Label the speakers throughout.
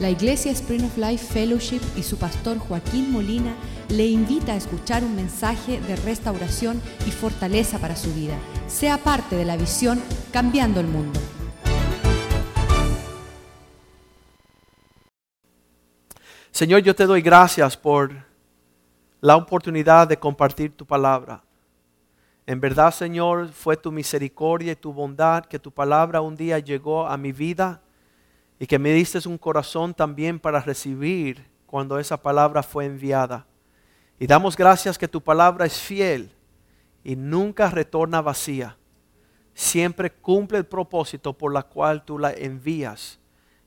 Speaker 1: La Iglesia Spring of Life Fellowship y su pastor Joaquín Molina le invita a escuchar un mensaje de restauración y fortaleza para su vida. Sea parte de la visión Cambiando el Mundo.
Speaker 2: Señor, yo te doy gracias por la oportunidad de compartir tu palabra. En verdad, Señor, fue tu misericordia y tu bondad que tu palabra un día llegó a mi vida y que me diste un corazón también para recibir cuando esa palabra fue enviada. Y damos gracias que tu palabra es fiel y nunca retorna vacía. Siempre cumple el propósito por la cual tú la envías.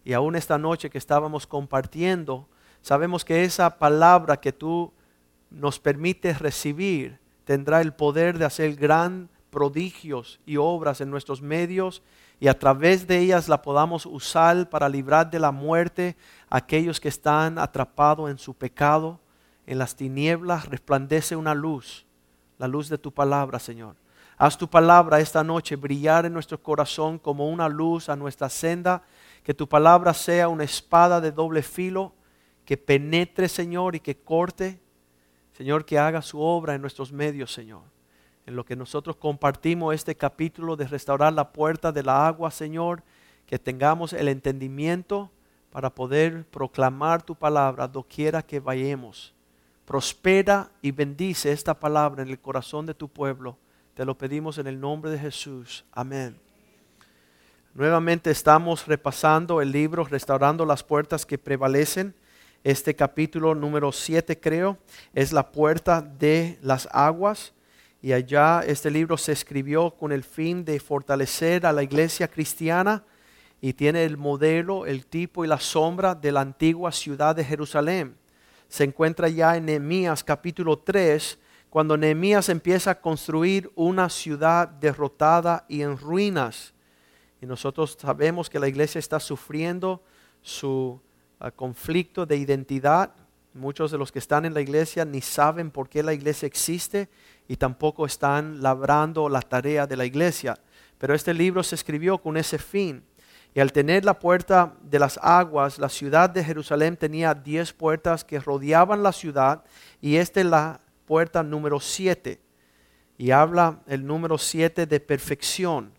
Speaker 2: Y aún esta noche que estábamos compartiendo, sabemos que esa palabra que tú nos permites recibir tendrá el poder de hacer gran prodigios y obras en nuestros medios y a través de ellas la podamos usar para librar de la muerte a aquellos que están atrapados en su pecado. En las tinieblas resplandece una luz, la luz de tu palabra, Señor. Haz tu palabra esta noche brillar en nuestro corazón como una luz a nuestra senda, que tu palabra sea una espada de doble filo, que penetre, Señor, y que corte, Señor, que haga su obra en nuestros medios, Señor en lo que nosotros compartimos este capítulo de restaurar la puerta de la agua, Señor, que tengamos el entendimiento para poder proclamar tu palabra doquiera que vayamos. Prospera y bendice esta palabra en el corazón de tu pueblo. Te lo pedimos en el nombre de Jesús. Amén. Nuevamente estamos repasando el libro Restaurando las puertas que prevalecen. Este capítulo número 7 creo es la puerta de las aguas. Y allá este libro se escribió con el fin de fortalecer a la iglesia cristiana y tiene el modelo, el tipo y la sombra de la antigua ciudad de Jerusalén. Se encuentra ya en Nehemías capítulo 3, cuando Nehemías empieza a construir una ciudad derrotada y en ruinas. Y nosotros sabemos que la iglesia está sufriendo su ah, conflicto de identidad. Muchos de los que están en la iglesia ni saben por qué la iglesia existe y tampoco están labrando la tarea de la iglesia. Pero este libro se escribió con ese fin. Y al tener la puerta de las aguas, la ciudad de Jerusalén tenía diez puertas que rodeaban la ciudad y esta es la puerta número siete. Y habla el número siete de perfección,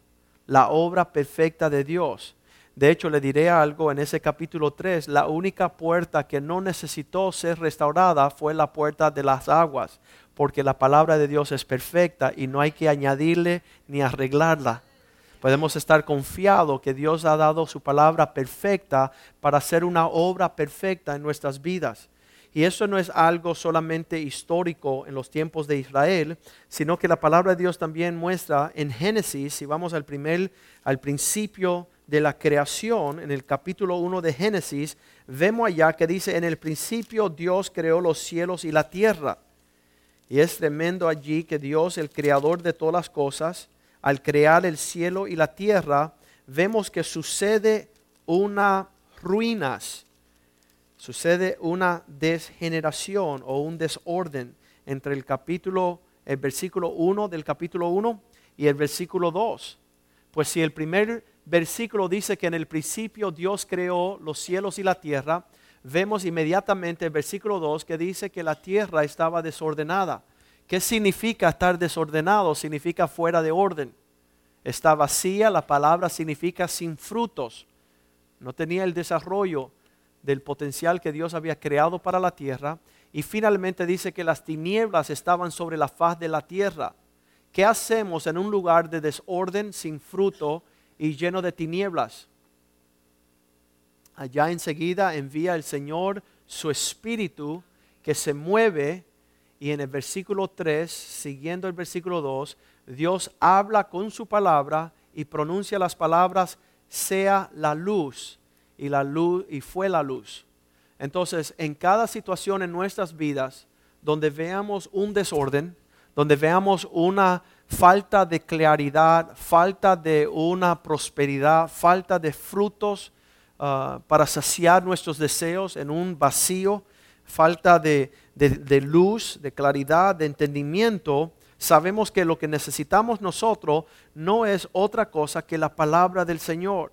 Speaker 2: la obra perfecta de Dios. De hecho, le diré algo en ese capítulo 3, la única puerta que no necesitó ser restaurada fue la puerta de las aguas, porque la palabra de Dios es perfecta y no hay que añadirle ni arreglarla. Podemos estar confiados que Dios ha dado su palabra perfecta para hacer una obra perfecta en nuestras vidas. Y eso no es algo solamente histórico en los tiempos de Israel, sino que la palabra de Dios también muestra en Génesis, si vamos al primer al principio de la creación, en el capítulo 1 de Génesis, vemos allá que dice, en el principio Dios creó los cielos y la tierra. Y es tremendo allí que Dios, el creador de todas las cosas, al crear el cielo y la tierra, vemos que sucede una ruinas, sucede una desgeneración o un desorden entre el capítulo, el versículo 1 del capítulo 1 y el versículo 2. Pues si el primer versículo dice que en el principio Dios creó los cielos y la tierra, vemos inmediatamente el versículo 2 que dice que la tierra estaba desordenada. ¿Qué significa estar desordenado? Significa fuera de orden. Está vacía, la palabra significa sin frutos. No tenía el desarrollo del potencial que Dios había creado para la tierra. Y finalmente dice que las tinieblas estaban sobre la faz de la tierra. ¿Qué hacemos en un lugar de desorden, sin fruto y lleno de tinieblas? Allá enseguida envía el Señor su espíritu que se mueve y en el versículo 3, siguiendo el versículo 2, Dios habla con su palabra y pronuncia las palabras sea la luz y la luz y fue la luz. Entonces, en cada situación en nuestras vidas donde veamos un desorden, donde veamos una falta de claridad, falta de una prosperidad, falta de frutos, Ah, para saciar nuestros deseos en un vacío, falta de, luz, de claridad, de entendimiento, sabemos que lo que necesitamos nosotros no es otra cosa que la palabra del Señor.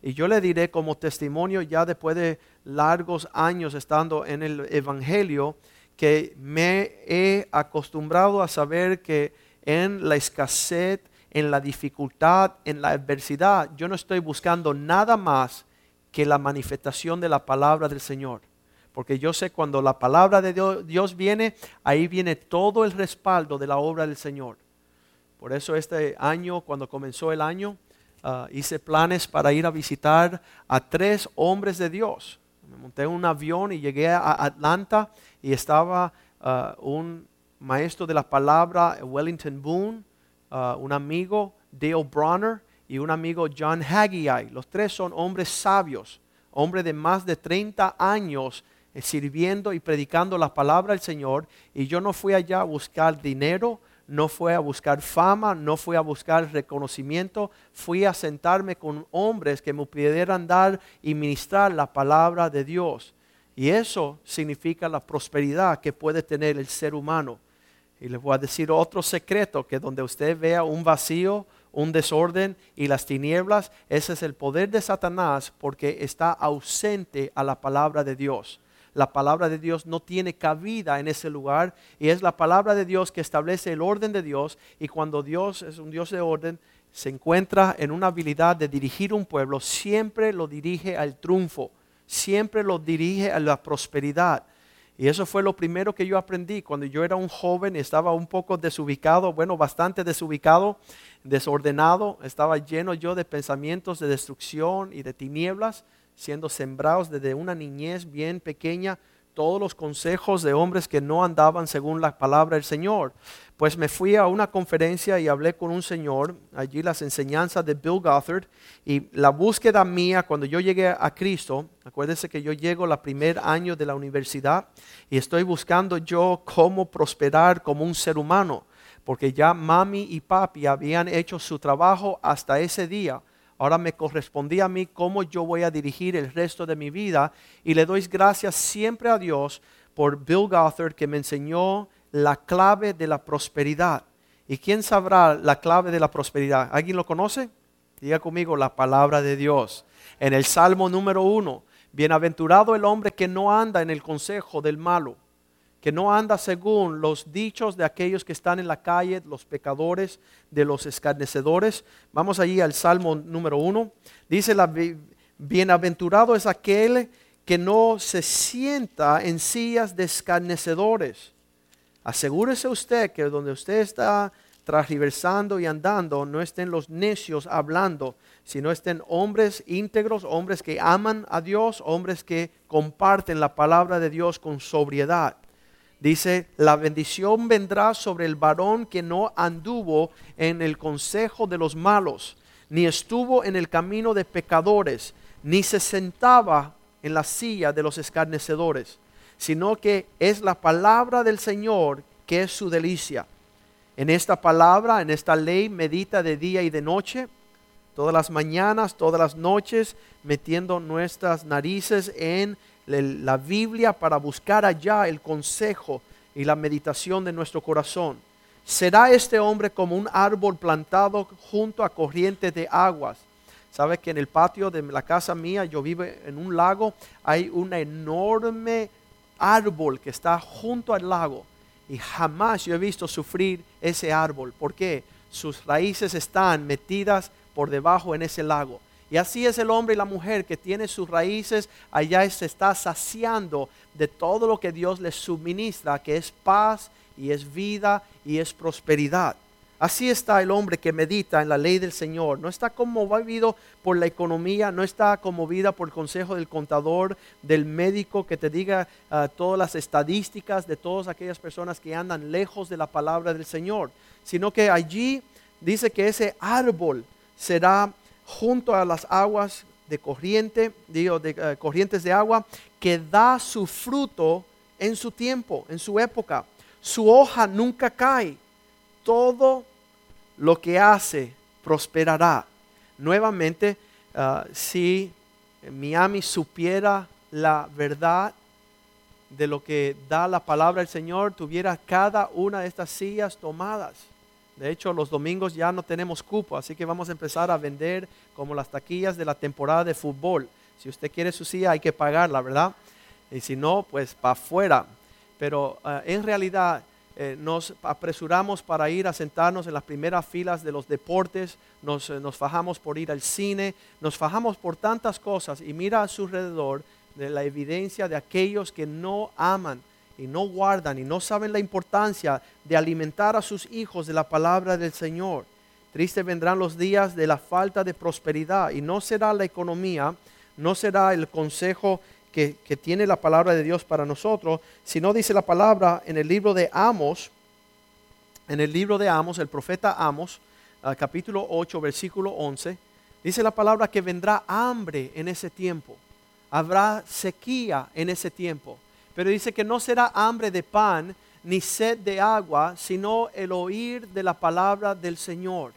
Speaker 2: Y yo le diré como testimonio ya después de largos años estando en el Evangelio, que me he acostumbrado a saber que en la escasez, en la dificultad, en la adversidad, yo no estoy buscando nada más que la manifestación de la palabra del Señor. Porque yo sé cuando la palabra de Dios, viene, ahí viene todo el respaldo de la obra del Señor. Por eso este año, cuando comenzó el año, ah, hice planes para ir a visitar a tres hombres de Dios. Me monté en un avión y llegué a Atlanta y estaba ah, un maestro de la palabra, Wellington Boone, ah, un amigo, Dale Bronner, y un amigo, John Haggai. Los tres son hombres sabios, hombres de más de 30 años eh, sirviendo y predicando la palabra del Señor. Y yo no fui allá a buscar dinero, no fui a buscar fama, no fui a buscar reconocimiento, fui a sentarme con hombres que me pudieran dar y ministrar la palabra de Dios. Y eso significa la prosperidad que puede tener el ser humano. Y les voy a decir otro secreto, que donde usted vea un vacío, un desorden y las tinieblas, ese es el poder de Satanás porque está ausente a la palabra de Dios. La palabra de Dios no tiene cabida en ese lugar y es la palabra de Dios que establece el orden de Dios y cuando Dios es un Dios de orden, se encuentra en una habilidad de dirigir un pueblo, siempre lo dirige al triunfo siempre lo dirige a la prosperidad. Y eso fue lo primero que yo aprendí. Cuando yo era un joven, estaba un poco desubicado, bueno, bastante desubicado, desordenado, estaba lleno yo de pensamientos de destrucción y de tinieblas, siendo sembrados desde una niñez bien pequeña todos los consejos de hombres que no andaban según la palabra del Señor. Pues me fui a una conferencia y hablé con un señor, allí las enseñanzas de Bill Gothard y la búsqueda mía cuando yo llegué a Cristo, acuérdense que yo llego el primer año de la universidad y estoy buscando yo cómo prosperar como un ser humano, porque ya mami y papi habían hecho su trabajo hasta ese día Ahora me correspondía a mí cómo yo voy a dirigir el resto de mi vida y le doy gracias siempre a Dios por Bill Gothard que me enseñó la clave de la prosperidad. ¿Y quién sabrá la clave de la prosperidad? ¿Alguien lo conoce? Diga conmigo la palabra de Dios. En el Salmo número uno, bienaventurado el hombre que no anda en el consejo del malo que no anda según los dichos de aquellos que están en la calle, los pecadores, de los escarnecedores. Vamos allí al Salmo número uno. Dice, bienaventurado es aquel que no se sienta en sillas de escarnecedores. Asegúrese usted que donde usted está transversando y andando, no estén los necios hablando, sino estén hombres íntegros, hombres que aman a Dios, hombres que comparten la palabra de Dios con sobriedad. Dice, la bendición vendrá sobre el varón que no anduvo en el consejo de los malos, ni estuvo en el camino de pecadores, ni se sentaba en la silla de los escarnecedores, sino que es la palabra del Señor que es su delicia. En esta palabra, en esta ley, medita de día y de noche, todas las mañanas, todas las noches, metiendo nuestras narices en la Biblia para buscar allá el consejo y la meditación de nuestro corazón. Será este hombre como un árbol plantado junto a corrientes de aguas. Sabes que en el patio de la casa mía, yo vivo en un lago, hay un enorme árbol que está junto al lago. Y jamás yo he visto sufrir ese árbol. ¿Por qué? Sus raíces están metidas por debajo en ese lago. Y así es el hombre y la mujer que tiene sus raíces allá y se está saciando de todo lo que Dios les suministra, que es paz y es vida y es prosperidad. Así está el hombre que medita en la ley del Señor. No está conmovido por la economía, no está conmovida por el consejo del contador, del médico que te diga ah, todas las estadísticas de todas aquellas personas que andan lejos de la palabra del Señor, sino que allí dice que ese árbol será junto a las aguas de corriente, digo, de eh, corrientes de agua, que da su fruto en su tiempo, en su época. Su hoja nunca cae. Todo lo que hace prosperará. Nuevamente, ah, si Miami supiera la verdad de lo que da la palabra del Señor, tuviera cada una de estas sillas tomadas. De hecho, los domingos ya no tenemos cupo, así que vamos a empezar a vender como las taquillas de la temporada de fútbol. Si usted quiere su silla, hay que pagarla, ¿verdad? Y si no, pues para afuera. Pero uh, en realidad eh, nos apresuramos para ir a sentarnos en las primeras filas de los deportes, nos, eh, nos fajamos por ir al cine, nos fajamos por tantas cosas y mira a su alrededor de la evidencia de aquellos que no aman y no guardan y no saben la importancia de alimentar a sus hijos de la palabra del Señor. Triste vendrán los días de la falta de prosperidad y no será la economía, no será el consejo que, tiene la palabra de Dios para nosotros, sino dice la palabra en el libro de Amos, en el libro de Amos, el profeta Amos, ah, capítulo 8, versículo 11, dice la palabra que vendrá hambre en ese tiempo, habrá sequía en ese tiempo, pero dice que no será hambre de pan ni sed de agua, sino el oír de la palabra del Señor.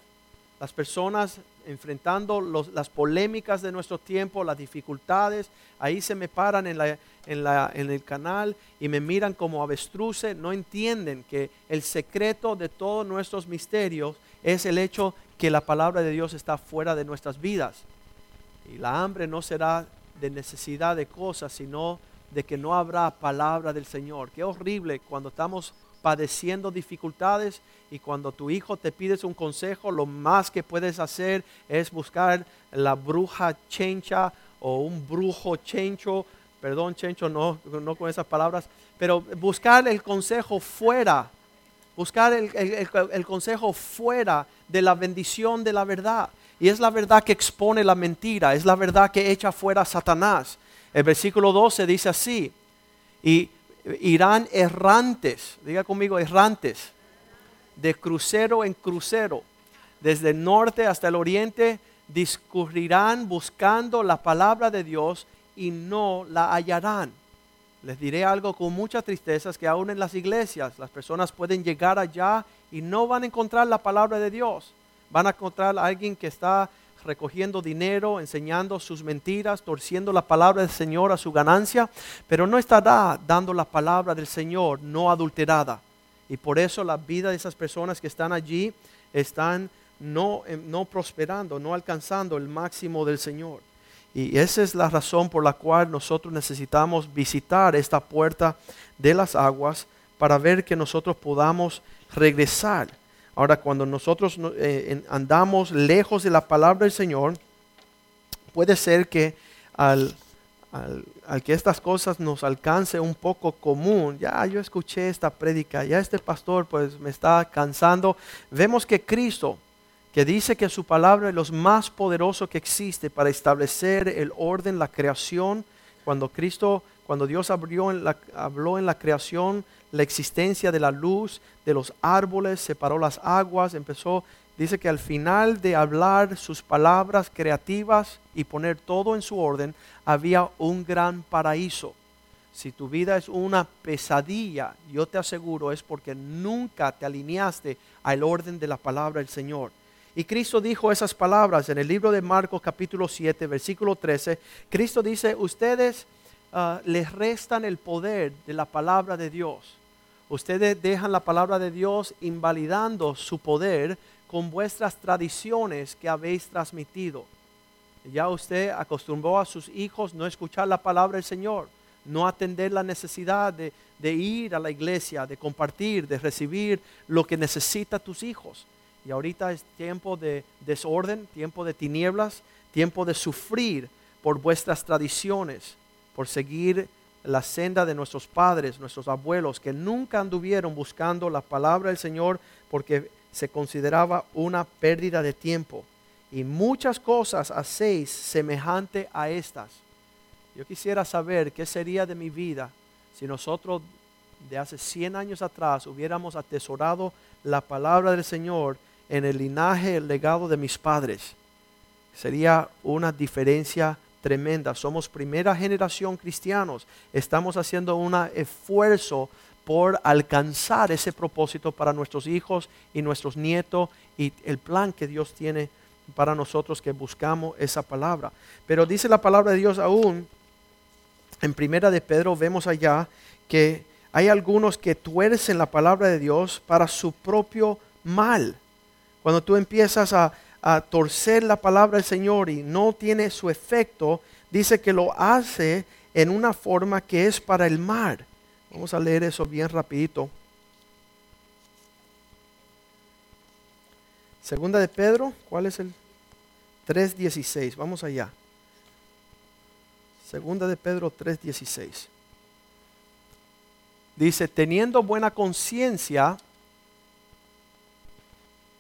Speaker 2: Las personas enfrentando las polémicas de nuestro tiempo, las dificultades, ahí se me paran en, en el canal y me miran como avestruces, no entienden que el secreto de todos nuestros misterios es el hecho que la palabra de Dios está fuera de nuestras vidas. Y la hambre no será de necesidad de cosas, sino de que no habrá palabra del Señor. Qué horrible cuando estamos padeciendo dificultades y cuando tu hijo te pides un consejo, lo más que puedes hacer es buscar la bruja chencha o un brujo chencho, perdón chencho, no, no con esas palabras, pero buscar el consejo fuera, buscar el, el consejo fuera de la bendición de la verdad. Y es la verdad que expone la mentira, es la verdad que echa fuera a Satanás. El versículo 12 dice así, y irán errantes, diga conmigo errantes, de crucero en crucero, desde el norte hasta el oriente, discurrirán buscando la palabra de Dios y no la hallarán. Les diré algo con mucha tristeza, que aún en las iglesias las personas pueden llegar allá y no van a encontrar la palabra de Dios. Van a encontrar a alguien que está recogiendo dinero, enseñando sus mentiras, torciendo la palabra del Señor a su ganancia, pero no estará dando la palabra del Señor no adulterada. Y por eso la vida de esas personas que están allí están no, em, no prosperando, no alcanzando el máximo del Señor. Y esa es la razón por la cual nosotros necesitamos visitar esta puerta de las aguas para ver que nosotros podamos regresar Ahora, cuando nosotros eh, andamos lejos de la palabra del Señor, puede ser que al, que estas cosas nos alcance un poco común, ya yo escuché esta prédica, ya este pastor pues me está cansando, vemos que Cristo, que dice que su palabra es lo más poderoso que existe para establecer el orden, la creación, cuando Cristo, cuando Dios abrió en la, habló en la creación, la existencia de la luz, de los árboles, separó las aguas, empezó, dice que al final de hablar sus palabras creativas y poner todo en su orden, había un gran paraíso. Si tu vida es una pesadilla, yo te aseguro es porque nunca te alineaste al orden de la palabra del Señor. Y Cristo dijo esas palabras en el libro de Marcos capítulo 7, versículo 13. Cristo dice, ustedes ah, les restan el poder de la palabra de Dios. Ustedes dejan la palabra de Dios invalidando su poder con vuestras tradiciones que habéis transmitido. Ya usted acostumbró a sus hijos no escuchar la palabra del Señor, no atender la necesidad de, de ir a la iglesia, de compartir, de recibir lo que necesita tus hijos. Y ahorita es tiempo de desorden, tiempo de tinieblas, tiempo de sufrir por vuestras tradiciones, por seguir la senda de nuestros padres, nuestros abuelos, que nunca anduvieron buscando la palabra del Señor porque se consideraba una pérdida de tiempo. Y muchas cosas hacéis semejante a estas. Yo quisiera saber qué sería de mi vida si nosotros de hace 100 años atrás hubiéramos atesorado la palabra del Señor en el linaje, el legado de mis padres. Sería una diferencia tremenda. Somos primera generación cristianos. Estamos haciendo un esfuerzo por alcanzar ese propósito para nuestros hijos y nuestros nietos y el plan que Dios tiene para nosotros que buscamos esa palabra. Pero dice la palabra de Dios aún, en primera de Pedro vemos allá que hay algunos que tuercen la palabra de Dios para su propio mal. Cuando tú empiezas a, a torcer la palabra del Señor y no tiene su efecto, dice que lo hace en una forma que es para el mar. Vamos a leer eso bien rapidito. Segunda de Pedro, ¿cuál es el 3.16? Vamos allá. Segunda de Pedro 3.16. Dice, teniendo buena conciencia,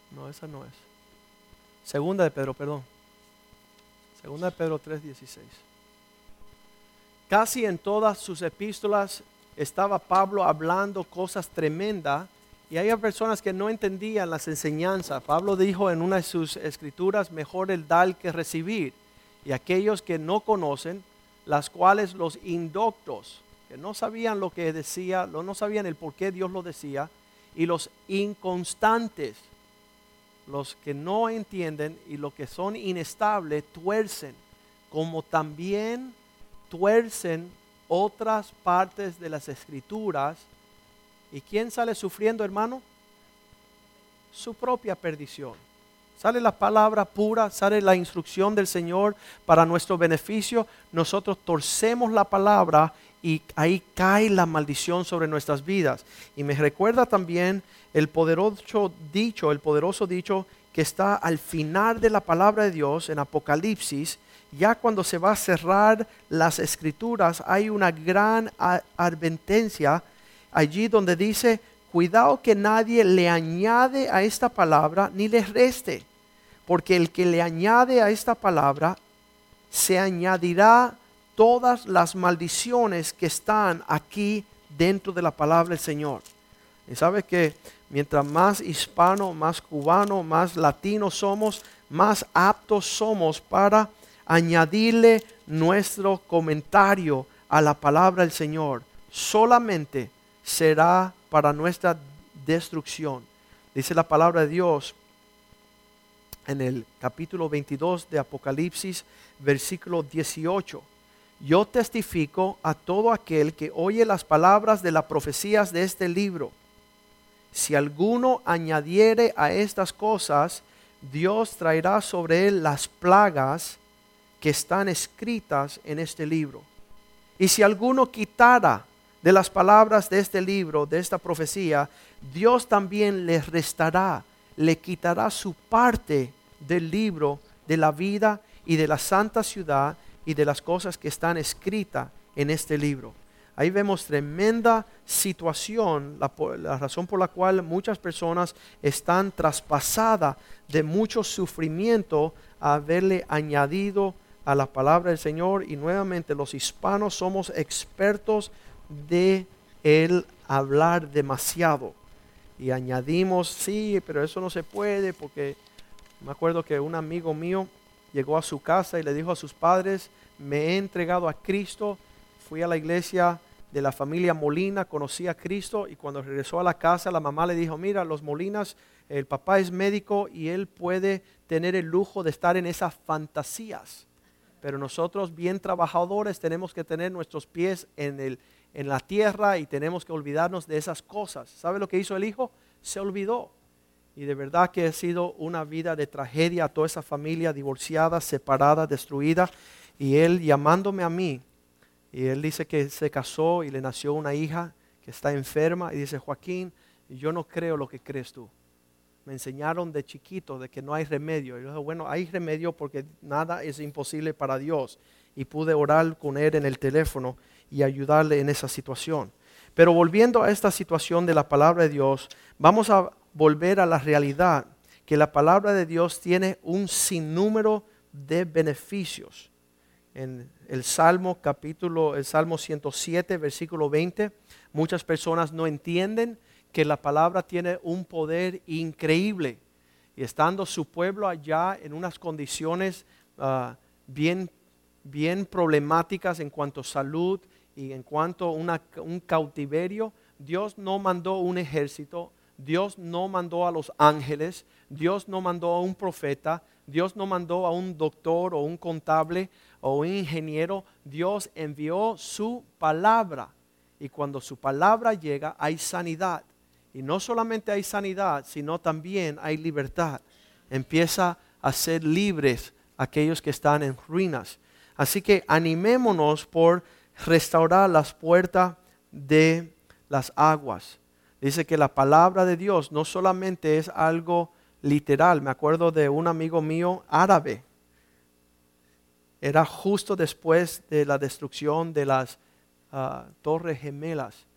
Speaker 2: no, esa no es. Segunda de Pedro, perdón. Segunda de Pedro 3.16. Casi en todas sus epístolas estaba Pablo hablando cosas tremendas y hay personas que no entendían las enseñanzas. Pablo dijo en una de sus escrituras, mejor el dar que recibir. Y aquellos que no conocen, las cuales los indoctos, que no sabían lo que decía, no sabían el por qué Dios lo decía, y los inconstantes, los que no entienden y los que son inestables, tuercen, como también tuercen otras partes de las escrituras. ¿Y quién sale sufriendo, hermano? Su propia perdición. Sale la palabra pura, sale la instrucción del Señor para nuestro beneficio. Nosotros torcemos la palabra y ahí cae la maldición sobre nuestras vidas. Y me recuerda también el poderoso dicho, el poderoso dicho que está al final de la palabra de Dios en Apocalipsis, ya cuando se va a cerrar las escrituras, hay una gran advertencia allí donde dice, cuidado que nadie le añade a esta palabra ni le reste, porque el que le añade a esta palabra, se añadirá todas las maldiciones que están aquí dentro de la palabra del Señor. Y sabe que mientras más hispano, más cubano, más latino somos, más aptos somos para añadirle nuestro comentario a la palabra del Señor, solamente será para nuestra destrucción. Dice la palabra de Dios en el capítulo 22 de Apocalipsis, versículo 18. Yo testifico a todo aquel que oye las palabras de las profecías de este libro. Si alguno añadiere a estas cosas, Dios traerá sobre él las plagas que están escritas en este libro. Y si alguno quitara de las palabras de este libro, de esta profecía, Dios también le restará, le quitará su parte del libro de la vida y de la santa ciudad y de las cosas que están escritas en este libro. Ahí vemos tremenda situación, la, la, razón por la cual muchas personas están traspasadas de mucho sufrimiento a haberle añadido a la palabra del Señor y nuevamente los hispanos somos expertos de el hablar demasiado. Y añadimos, sí, pero eso no se puede porque me acuerdo que un amigo mío llegó a su casa y le dijo a sus padres, me he entregado a Cristo, fui a la iglesia de la familia Molina, conocí a Cristo y cuando regresó a la casa la mamá le dijo, mira, los Molinas, el papá es médico y él puede tener el lujo de estar en esas fantasías pero nosotros bien trabajadores tenemos que tener nuestros pies en, el, en la tierra y tenemos que olvidarnos de esas cosas. ¿Sabe lo que hizo el hijo? Se olvidó. Y de verdad que ha sido una vida de tragedia a toda esa familia divorciada, separada, destruida. Y él llamándome a mí, y él dice que se casó y le nació una hija que está enferma. Y dice, Joaquín, yo no creo lo que crees tú me enseñaron de chiquito de que no hay remedio. Y yo dije, bueno, hay remedio porque nada es imposible para Dios. Y pude orar con él en el teléfono y ayudarle en esa situación. Pero volviendo a esta situación de la palabra de Dios, vamos a volver a la realidad que la palabra de Dios tiene un sinnúmero de beneficios. En el Salmo capítulo, el Salmo 107, versículo 20, muchas personas no entienden que la palabra tiene un poder increíble. Y estando su pueblo allá en unas condiciones ah, bien, bien problemáticas en cuanto a salud y en cuanto a un cautiverio, Dios no mandó un ejército, Dios no mandó a los ángeles, Dios no mandó a un profeta, Dios no mandó a un doctor o un contable o un ingeniero, Dios envió su palabra. Y cuando su palabra llega hay sanidad. Y no solamente hay sanidad, sino también hay libertad. empieza a ser libres aquellos que están en ruinas. Así que animémonos por restaurar las puertas de las aguas. Dice que la palabra de Dios no solamente es algo literal. Me acuerdo de un amigo mío árabe. Era justo después de la destrucción de las ah, torres gemelas.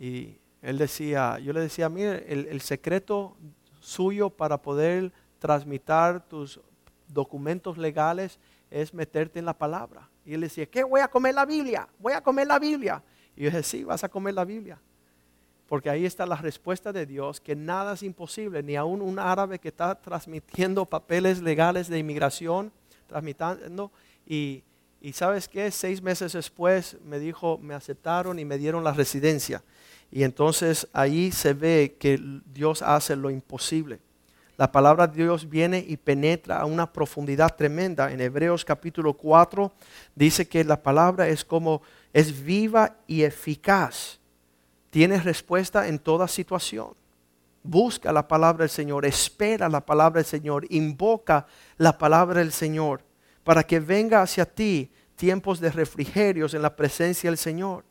Speaker 2: Y él decía, yo le decía, mire, el, el secreto suyo para poder transmitir tus documentos legales es meterte en la palabra. Y él decía, ¿qué? Voy a comer la Biblia, voy a comer la Biblia. Y yo dije, sí, vas a comer la Biblia. Porque ahí está la respuesta de Dios, que nada es imposible, ni aún un árabe que está transmitiendo papeles legales de inmigración, transmitiendo, y, y sabes qué, seis meses después me dijo, me aceptaron y me dieron la residencia. Y entonces ahí se ve que Dios hace lo imposible. La palabra de Dios viene y penetra a una profundidad tremenda. En Hebreos capítulo 4 dice que la palabra es como es viva y eficaz. Tiene respuesta en toda situación. Busca la palabra del Señor, espera la palabra del Señor, invoca la palabra del Señor para que venga hacia ti tiempos de refrigerios en la presencia del Señor.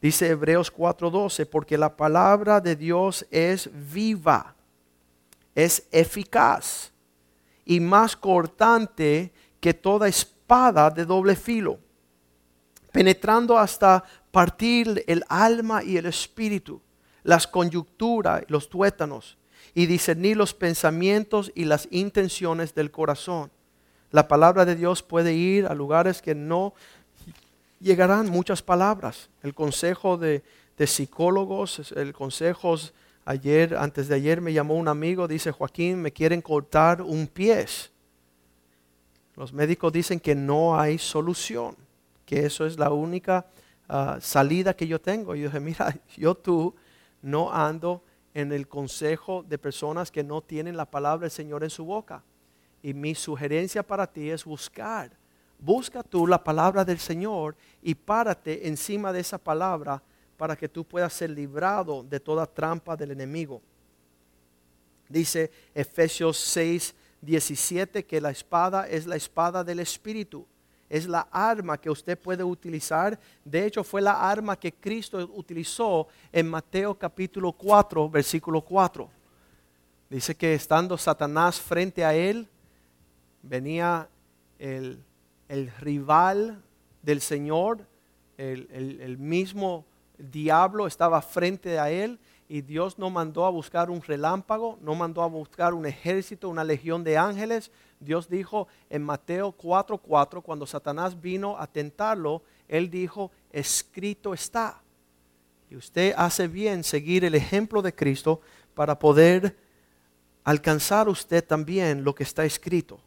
Speaker 2: Dice Hebreos 4:12, porque la palabra de Dios es viva es eficaz y más cortante que toda espada de doble filo, penetrando hasta partir el alma y el espíritu, las conyunturas, los tuétanos, y discernir los pensamientos y las intenciones del corazón. La palabra de Dios puede ir a lugares que no llegarán muchas palabras. El consejo de, de psicólogos, el consejo Ayer, antes de ayer me llamó un amigo, dice Joaquín, me quieren cortar un pie. Los médicos dicen que no hay solución, que eso es la única ah, salida que yo tengo. Y yo dije, mira, yo tú no ando en el consejo de personas que no tienen la palabra del Señor en su boca. Y mi sugerencia para ti es buscar. Busca tú la palabra del Señor y párate encima de esa palabra para que tú puedas ser librado de toda trampa del enemigo. Dice Efesios 6, 17 que la espada es la espada del Espíritu. Es la arma que usted puede utilizar. De hecho, fue la arma que Cristo utilizó en Mateo capítulo 4, versículo 4. Dice que estando Satanás frente a él, venía el, rival del Señor, el, el, el mismo el diablo estaba frente a él y Dios no mandó a buscar un relámpago, no mandó a buscar un ejército, una legión de ángeles. Dios dijo en Mateo 4:4, cuando Satanás vino a tentarlo, él dijo, escrito está. Y usted hace bien seguir el ejemplo de Cristo para poder alcanzar usted también lo que está escrito.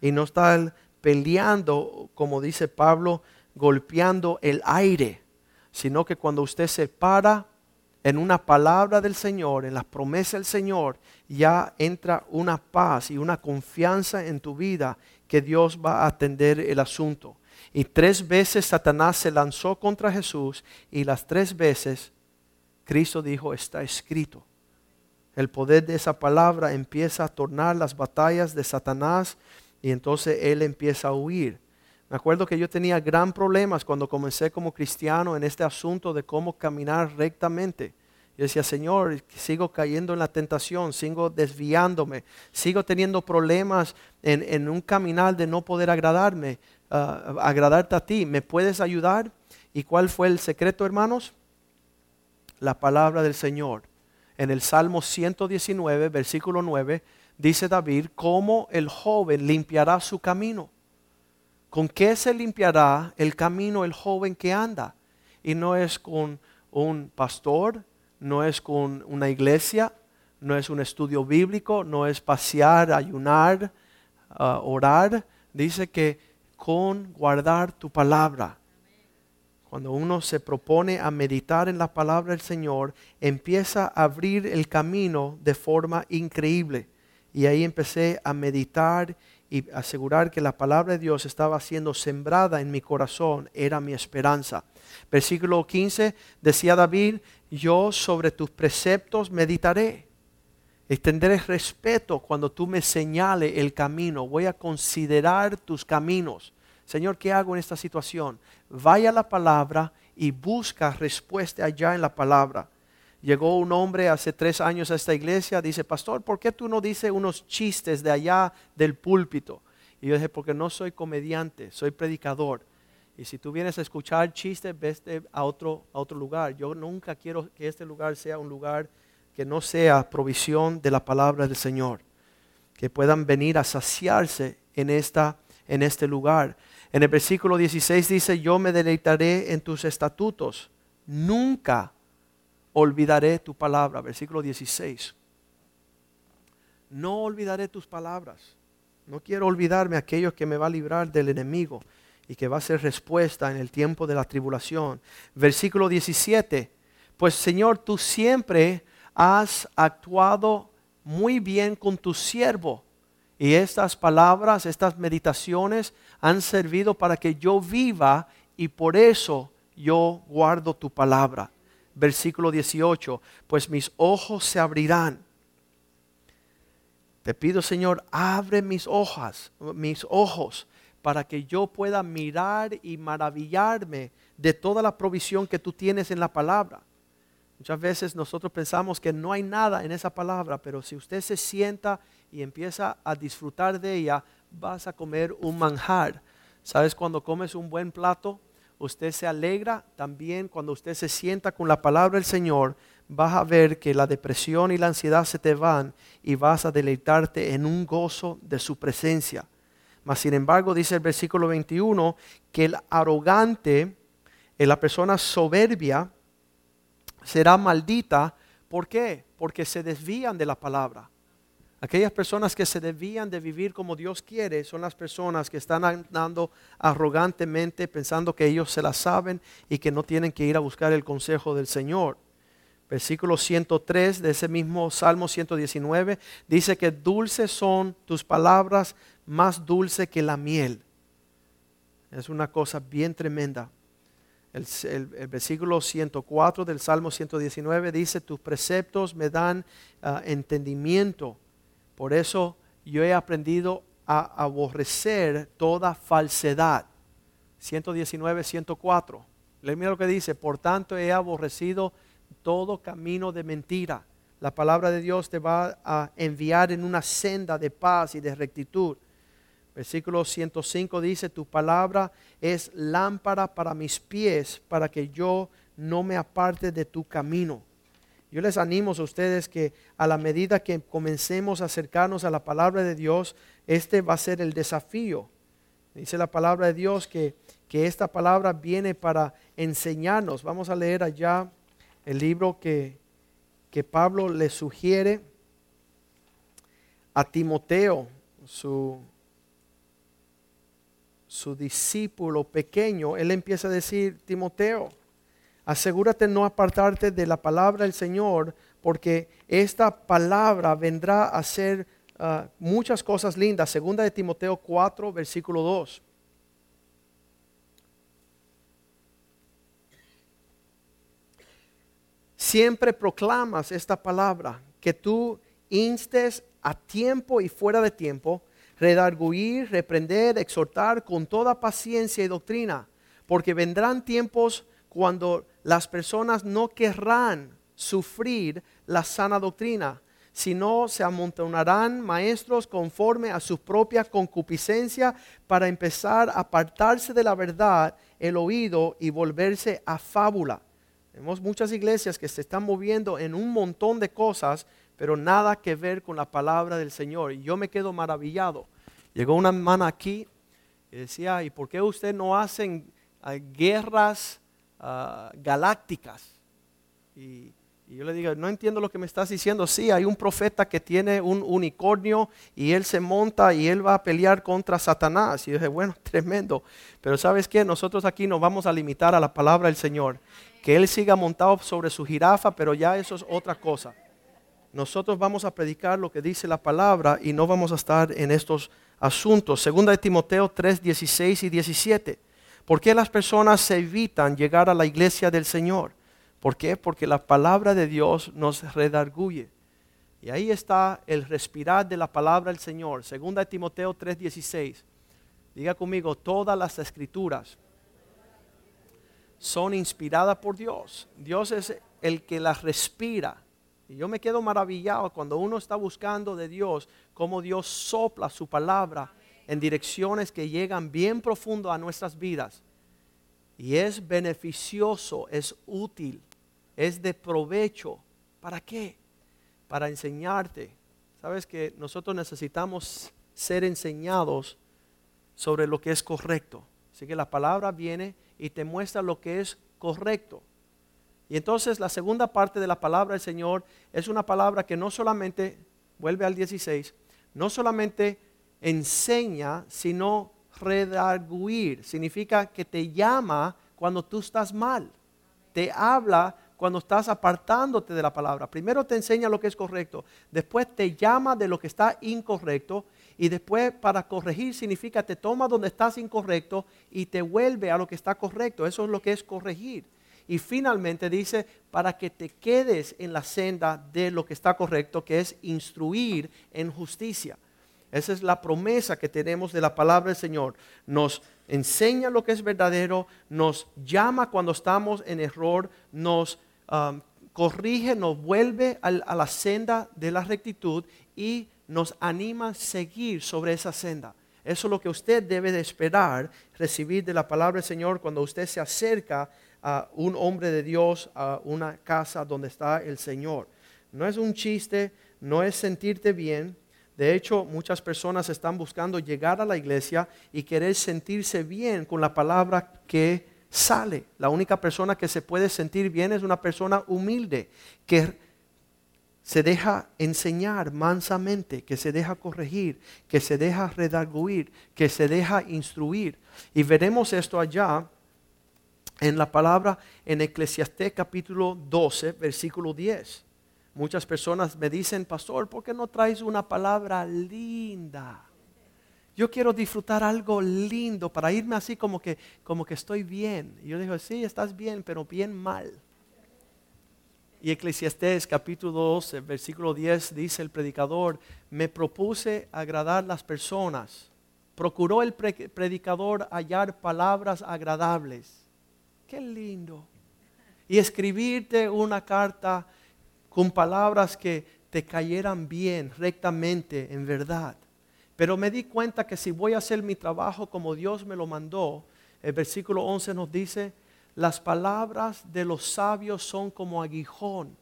Speaker 2: Y no estar peleando, como dice Pablo, golpeando el aire sino que cuando usted se para en una palabra del Señor, en la promesa del Señor, ya entra una paz y una confianza en tu vida que Dios va a atender el asunto. Y tres veces Satanás se lanzó contra Jesús y las tres veces Cristo dijo, está escrito. El poder de esa palabra empieza a tornar las batallas de Satanás y entonces él empieza a huir. Me acuerdo que yo tenía gran problemas cuando comencé como cristiano en este asunto de cómo caminar rectamente. Yo decía, Señor, sigo cayendo en la tentación, sigo desviándome, sigo teniendo problemas en, un caminar de no poder agradarme, ah, agradarte a ti. ¿Me puedes ayudar? ¿Y cuál fue el secreto, hermanos? La palabra del Señor. En el Salmo 119, versículo 9, dice David, cómo el joven limpiará su camino ¿Con qué se limpiará el camino el joven que anda? Y no es con un pastor, no es con una iglesia, no es un estudio bíblico, no es pasear, ayunar, ah, orar. Dice que con guardar tu palabra. Cuando uno se propone a meditar en la palabra del Señor, empieza a abrir el camino de forma increíble. Y ahí empecé a meditar y asegurar que la palabra de Dios estaba siendo sembrada en mi corazón era mi esperanza. Versículo 15 decía David, yo sobre tus preceptos meditaré. Tendré respeto cuando tú me señales el camino. Voy a considerar tus caminos. Señor, ¿qué hago en esta situación? Vaya a la palabra y busca respuesta allá en la palabra. Llegó un hombre hace tres años a esta iglesia, dice, pastor, ¿por qué tú no dices unos chistes de allá del púlpito? Y yo dije, porque no soy comediante, soy predicador. Y si tú vienes a escuchar chistes, vete a otro, a otro lugar. Yo nunca quiero que este lugar sea un lugar que no sea provisión de la palabra del Señor. Que puedan venir a saciarse en, esta, en este lugar. En el versículo 16 dice, yo me deleitaré en tus estatutos. Nunca olvidaré tu palabra. Versículo 16. No olvidaré tus palabras. No quiero olvidarme aquello que me va a librar del enemigo y que va a ser respuesta en el tiempo de la tribulación. Versículo 17. Pues Señor, tú siempre has actuado muy bien con tu siervo. Y estas palabras, estas meditaciones han servido para que yo viva y por eso yo guardo tu palabra versículo 18, pues mis ojos se abrirán. Te pido, Señor, abre mis ojos, mis ojos, para que yo pueda mirar y maravillarme de toda la provisión que tú tienes en la palabra. Muchas veces nosotros pensamos que no hay nada en esa palabra, pero si usted se sienta y empieza a disfrutar de ella, vas a comer un manjar. ¿Sabes cuando comes un buen plato? Usted se alegra también cuando usted se sienta con la palabra del Señor, vas a ver que la depresión y la ansiedad se te van y vas a deleitarte en un gozo de su presencia. Mas sin embargo, dice el versículo 21, que el arrogante, eh, la persona soberbia, será maldita. ¿Por qué? Porque se desvían de la palabra. Aquellas personas que se debían de vivir como Dios quiere son las personas que están andando arrogantemente pensando que ellos se la saben y que no tienen que ir a buscar el consejo del Señor. Versículo 103 de ese mismo Salmo 119 dice que dulces son tus palabras, más dulce que la miel. Es una cosa bien tremenda. El, versículo 104 del Salmo 119 dice, tus preceptos me dan ah, entendimiento por eso yo he aprendido a aborrecer toda falsedad. 119, 104. Mira lo que dice, por tanto he aborrecido todo camino de mentira. La palabra de Dios te va a enviar en una senda de paz y de rectitud. Versículo 105 dice, tu palabra es lámpara para mis pies, para que yo no me aparte de tu camino. Yo les animo a ustedes que a la medida que comencemos a acercarnos a la palabra de Dios, este va a ser el desafío. Dice la palabra de Dios que, que esta palabra viene para enseñarnos. Vamos a leer allá el libro que, que Pablo le sugiere a Timoteo, su, su discípulo pequeño. Él empieza a decir, Timoteo, asegúrate no apartarte de la palabra del Señor, porque esta palabra vendrá a hacer ah, muchas cosas lindas. Segunda de Timoteo 4, versículo 2. Siempre proclamas esta palabra, que tú instes a tiempo y fuera de tiempo, redarguir, reprender, exhortar con toda paciencia y doctrina, porque vendrán tiempos cuando las personas no querrán sufrir la sana doctrina, sino se amontonarán maestros conforme a su propia concupiscencia para empezar a apartarse de la verdad, el oído y volverse a fábula. Vemos muchas iglesias que se están moviendo en un montón de cosas, pero nada que ver con la palabra del Señor. Y yo me quedo maravillado. Llegó una hermana aquí y decía, ¿y por qué usted no hacen eh, guerras Ah, galácticas. Y, yo le digo, no entiendo lo que me estás diciendo. Sí, hay un profeta que tiene un unicornio y él se monta y él va a pelear contra Satanás. Y yo dije, bueno, tremendo. Pero sabes qué, nosotros aquí nos vamos a limitar a la palabra del Señor. Que él siga montado sobre su jirafa, pero ya eso es otra cosa. Nosotros vamos a predicar lo que dice la palabra y no vamos a estar en estos asuntos. Segunda de Timoteo 3, 16 y 17. ¿Por qué las personas se evitan llegar a la iglesia del Señor? ¿Por qué? Porque la palabra de Dios nos redarguye. Y ahí está el respirar de la palabra del Señor. Segunda de Timoteo 3:16. Diga conmigo, todas las escrituras son inspiradas por Dios. Dios es el que las respira. Y yo me quedo maravillado cuando uno está buscando de Dios, cómo Dios sopla su palabra en direcciones que llegan bien profundo a nuestras vidas. Y es beneficioso, es útil, es de provecho. ¿Para qué? Para enseñarte. Sabes que nosotros necesitamos ser enseñados sobre lo que es correcto. Así que la palabra viene y te muestra lo que es correcto. Y entonces la segunda parte de la palabra del Señor es una palabra que no solamente, vuelve al 16, no solamente enseña, sino redarguir. Significa que te llama cuando tú estás mal. Te habla cuando estás apartándote de la palabra. Primero te enseña lo que es correcto, después te llama de lo que está incorrecto y después para corregir significa te toma donde estás incorrecto y te vuelve a lo que está correcto. Eso es lo que es corregir. Y finalmente dice, para que te quedes en la senda de lo que está correcto, que es instruir en justicia. Esa es la promesa que tenemos de la palabra del Señor. Nos enseña lo que es verdadero, nos llama cuando estamos en error, nos um, corrige, nos vuelve a, la senda de la rectitud y nos anima a seguir sobre esa senda. Eso es lo que usted debe de esperar recibir de la palabra del Señor cuando usted se acerca a un hombre de Dios, a una casa donde está el Señor. No es un chiste, no es sentirte bien, de hecho, muchas personas están buscando llegar a la iglesia y querer sentirse bien con la palabra que sale. La única persona que se puede sentir bien es una persona humilde, que se deja enseñar mansamente, que se deja corregir, que se deja redarguir, que se deja instruir. Y veremos esto allá en la palabra en Eclesiastés capítulo 12, versículo 10. Muchas personas me dicen, pastor, ¿por qué no traes una palabra linda? Yo quiero disfrutar algo lindo para irme así como que, como que estoy bien. Y yo digo, sí, estás bien, pero bien mal. Y Eclesiastés capítulo 12, versículo 10 dice el predicador, me propuse agradar las personas. Procuró el predicador hallar palabras agradables. Qué lindo. Y escribirte una carta con palabras que te cayeran bien, rectamente, en verdad. Pero me di cuenta que si voy a hacer mi trabajo como Dios me lo mandó, el versículo 11 nos dice, las palabras de los sabios son como aguijón,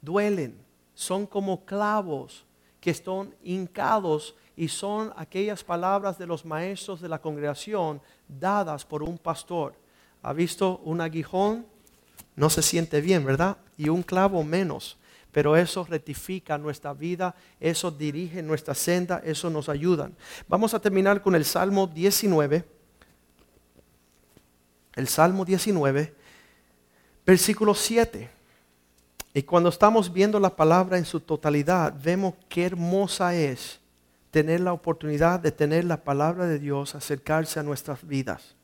Speaker 2: duelen, son como clavos que están hincados y son aquellas palabras de los maestros de la congregación dadas por un pastor. ¿Ha visto un aguijón? No se siente bien, ¿verdad? y un clavo menos. Pero eso rectifica nuestra vida, eso dirige nuestra senda, eso nos ayuda. Vamos a terminar con el Salmo 19. El Salmo 19, versículo 7. Y cuando estamos viendo la palabra en su totalidad, vemos qué hermosa es tener la oportunidad de tener la palabra de Dios acercarse a nuestras vidas.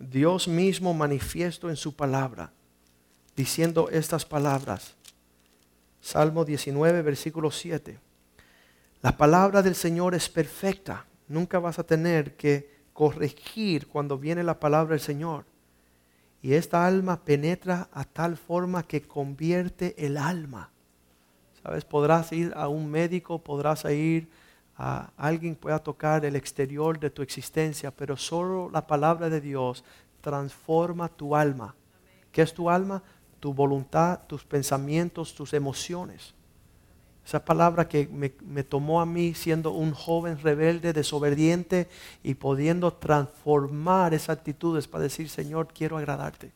Speaker 2: Dios mismo manifiesto en su palabra diciendo estas palabras. Salmo 19, versículo 7. La palabra del Señor es perfecta. Nunca vas a tener que corregir cuando viene la palabra del Señor. Y esta alma penetra a tal forma que convierte el alma. ¿Sabes? Podrás ir a un médico, podrás ir a alguien pueda tocar el exterior de tu existencia, pero solo la palabra de Dios transforma tu alma. ¿Qué es tu alma? Tu voluntad, tus pensamientos, tus emociones. Esa palabra que me, tomó a mí siendo un joven rebelde, desobediente y pudiendo transformar esas actitudes para decir, Señor, quiero agradarte.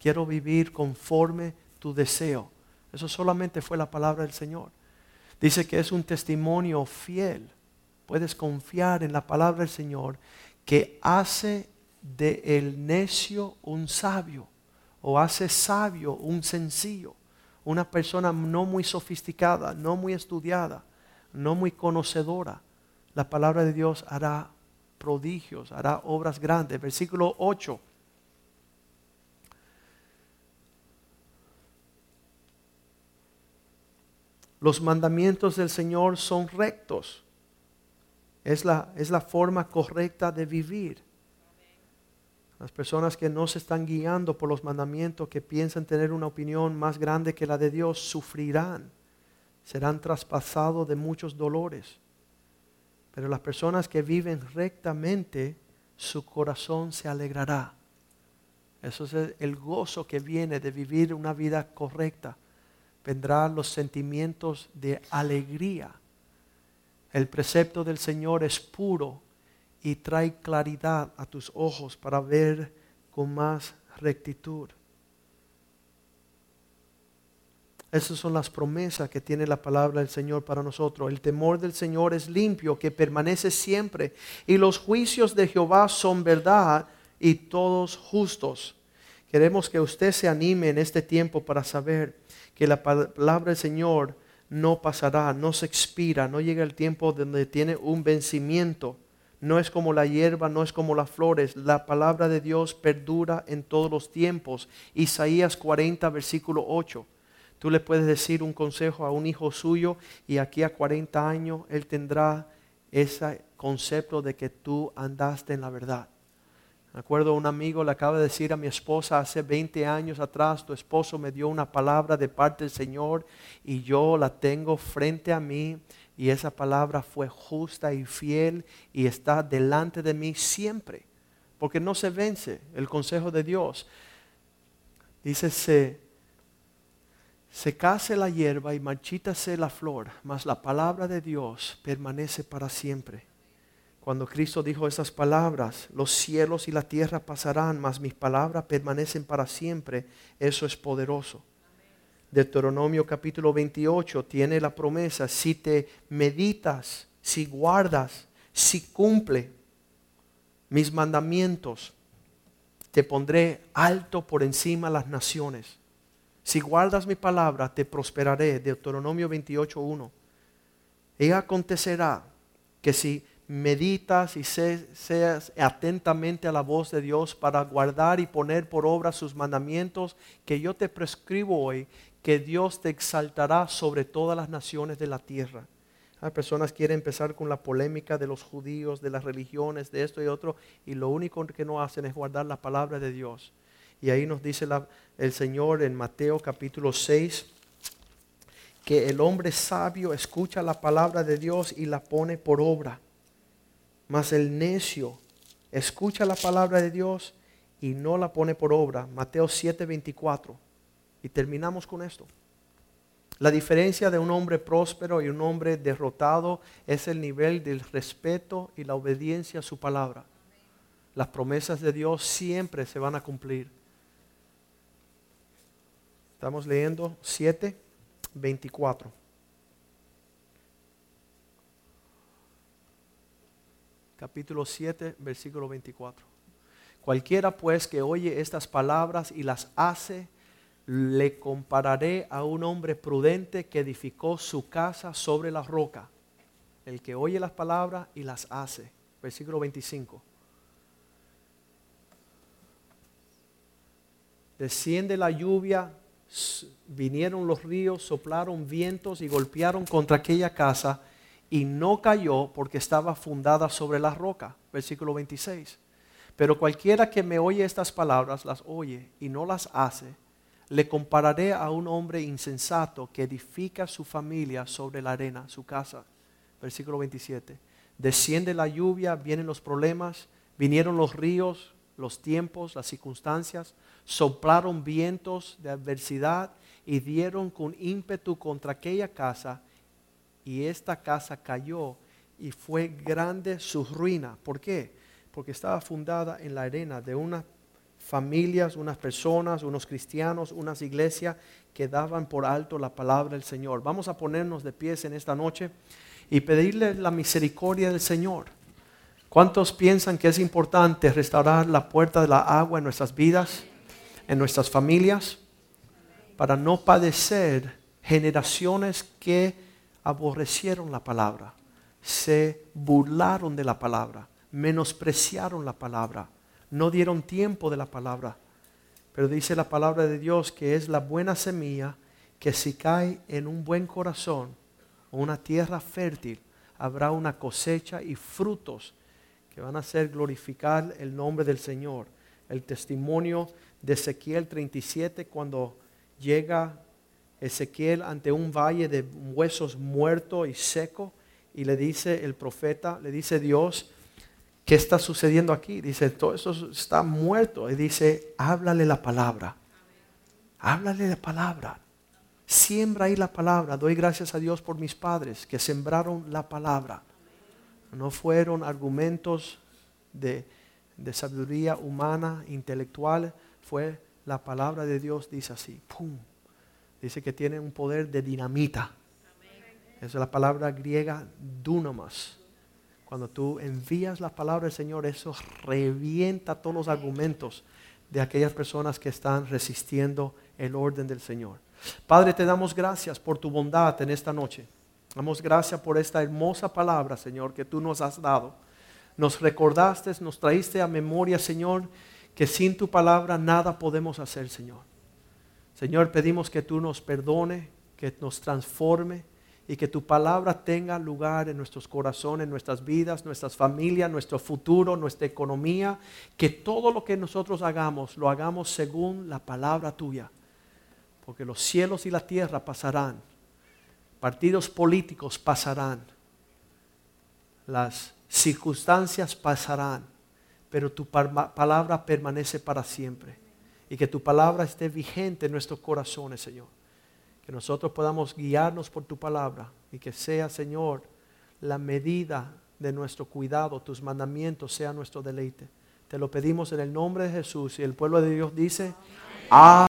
Speaker 2: Quiero vivir conforme tu deseo. Eso solamente fue la palabra del Señor. Dice que es un testimonio fiel. Puedes confiar en la palabra del Señor que hace de el necio un sabio o hace sabio un sencillo, una persona no muy sofisticada, no muy estudiada, no muy conocedora. La palabra de Dios hará prodigios, hará obras grandes. Versículo 8. Los mandamientos del Señor son rectos. Es la, es la forma correcta de vivir. Las personas que no se están guiando por los mandamientos, que piensan tener una opinión más grande que la de Dios, sufrirán, serán traspasados de muchos dolores. Pero las personas que viven rectamente, su corazón se alegrará. Eso es el gozo que viene de vivir una vida correcta. Vendrán los sentimientos de alegría. El precepto del Señor es puro y trae claridad a tus ojos para ver con más rectitud. Esas son las promesas que tiene la palabra del Señor para nosotros. El temor del Señor es limpio, que permanece siempre. Y los juicios de Jehová son verdad y todos justos. Queremos que usted se anime en este tiempo para saber que la palabra del Señor no pasará, no se expira, no llega el tiempo donde tiene un vencimiento no es como la hierba, no es como las flores. La palabra de Dios perdura en todos los tiempos. Isaías 40, versículo 8. Tú le puedes decir un consejo a un hijo suyo y aquí a 40 años él tendrá ese concepto de que tú andaste en la verdad. Me acuerdo un amigo le acaba de decir a mi esposa hace 20 años atrás, tu esposo me dio una palabra de parte del Señor y yo la tengo frente a mí y esa palabra fue justa y fiel y está delante de mí siempre, porque no se vence el consejo de Dios. Dice, se, se case la hierba y marchítase la flor, mas la palabra de Dios permanece para siempre. Cuando Cristo dijo esas palabras, los cielos y la tierra pasarán, mas mis palabras permanecen para siempre, eso es poderoso. Deuteronomio capítulo 28 tiene la promesa, si te meditas, si guardas, si cumple mis mandamientos, te pondré alto por encima las naciones. Si guardas mi palabra, te prosperaré. Deuteronomio 28.1. Y acontecerá que si meditas y seas atentamente a la voz de Dios para guardar y poner por obra sus mandamientos que yo te prescribo hoy, que Dios te exaltará sobre todas las naciones de la tierra. Hay personas quieren empezar con la polémica de los judíos, de las religiones, de esto y otro, y lo único que no hacen es guardar la palabra de Dios. Y ahí nos dice el Señor en Mateo capítulo 6, que el hombre sabio escucha la palabra de Dios y la pone por obra. Mas el necio escucha la palabra de Dios y no la pone por obra. Mateo 7, 24. Y terminamos con esto. La diferencia de un hombre próspero y un hombre derrotado es el nivel del respeto y la obediencia a su palabra. Las promesas de Dios siempre se van a cumplir. Estamos leyendo 7, 24. Capítulo 7, versículo 24. Cualquiera pues que oye estas palabras y las hace, le compararé a un hombre prudente que edificó su casa sobre la roca. El que oye las palabras y las hace. Versículo 25. Desciende la lluvia, vinieron los ríos, soplaron vientos y golpearon contra aquella casa y no cayó porque estaba fundada sobre la roca. Versículo 26. Pero cualquiera que me oye estas palabras, las oye y no las hace, le compararé a un hombre insensato que edifica su familia sobre la arena, su casa. Versículo 27. Desciende la lluvia, vienen los problemas, vinieron los ríos, los tiempos, las circunstancias, soplaron vientos de adversidad y dieron con ímpetu contra aquella casa y esta casa cayó y fue grande su ruina. ¿Por qué? Porque estaba fundada en la arena de una familias, unas personas, unos cristianos, unas iglesias que daban por alto la palabra del Señor. Vamos a ponernos de pies en esta noche y pedirle la misericordia del Señor. ¿Cuántos piensan que es importante restaurar la puerta de la agua en nuestras vidas, en nuestras familias, para no padecer generaciones que aborrecieron la palabra, se burlaron de la palabra, menospreciaron la palabra? No dieron tiempo de la palabra. Pero dice la palabra de Dios que es la buena semilla que si cae en un buen corazón o una tierra fértil, habrá una cosecha y frutos que van a hacer glorificar el nombre del Señor. El testimonio de Ezequiel 37 cuando llega Ezequiel ante un valle de huesos muertos y seco y le dice el profeta, le dice Dios, ¿qué está sucediendo aquí? Dice, todo eso está muerto. Y dice, háblale la palabra. Háblale la palabra. Siembra ahí la palabra. Doy gracias a Dios por mis padres que sembraron la palabra. No fueron argumentos de, de sabiduría humana, intelectual. Fue la palabra de Dios, dice así. ¡Pum! Dice que tiene un poder de dinamita. Esa es la palabra griega dunamas. Cuando tú envías la palabra del Señor, eso revienta todos los argumentos de aquellas personas que están resistiendo el orden del Señor. Padre, te damos gracias por tu bondad en esta noche. Damos gracias por esta hermosa palabra, Señor, que tú nos has dado. Nos recordaste, nos traíste a memoria, Señor, que sin tu palabra nada podemos hacer, Señor. Señor, pedimos que tú nos perdone, que nos transforme y que tu palabra tenga lugar en nuestros corazones, en nuestras vidas, nuestras familias, nuestro futuro, nuestra economía, que todo lo que nosotros hagamos lo hagamos según la palabra tuya, porque los cielos y la tierra pasarán, partidos políticos pasarán, las circunstancias pasarán, pero tu palabra permanece para siempre y que tu palabra esté vigente en nuestros corazones, Señor. Que nosotros podamos guiarnos por tu palabra y que sea, Señor, la medida de nuestro cuidado, tus mandamientos sea nuestro deleite. Te lo pedimos en el nombre de Jesús y el pueblo de Dios dice, Amén.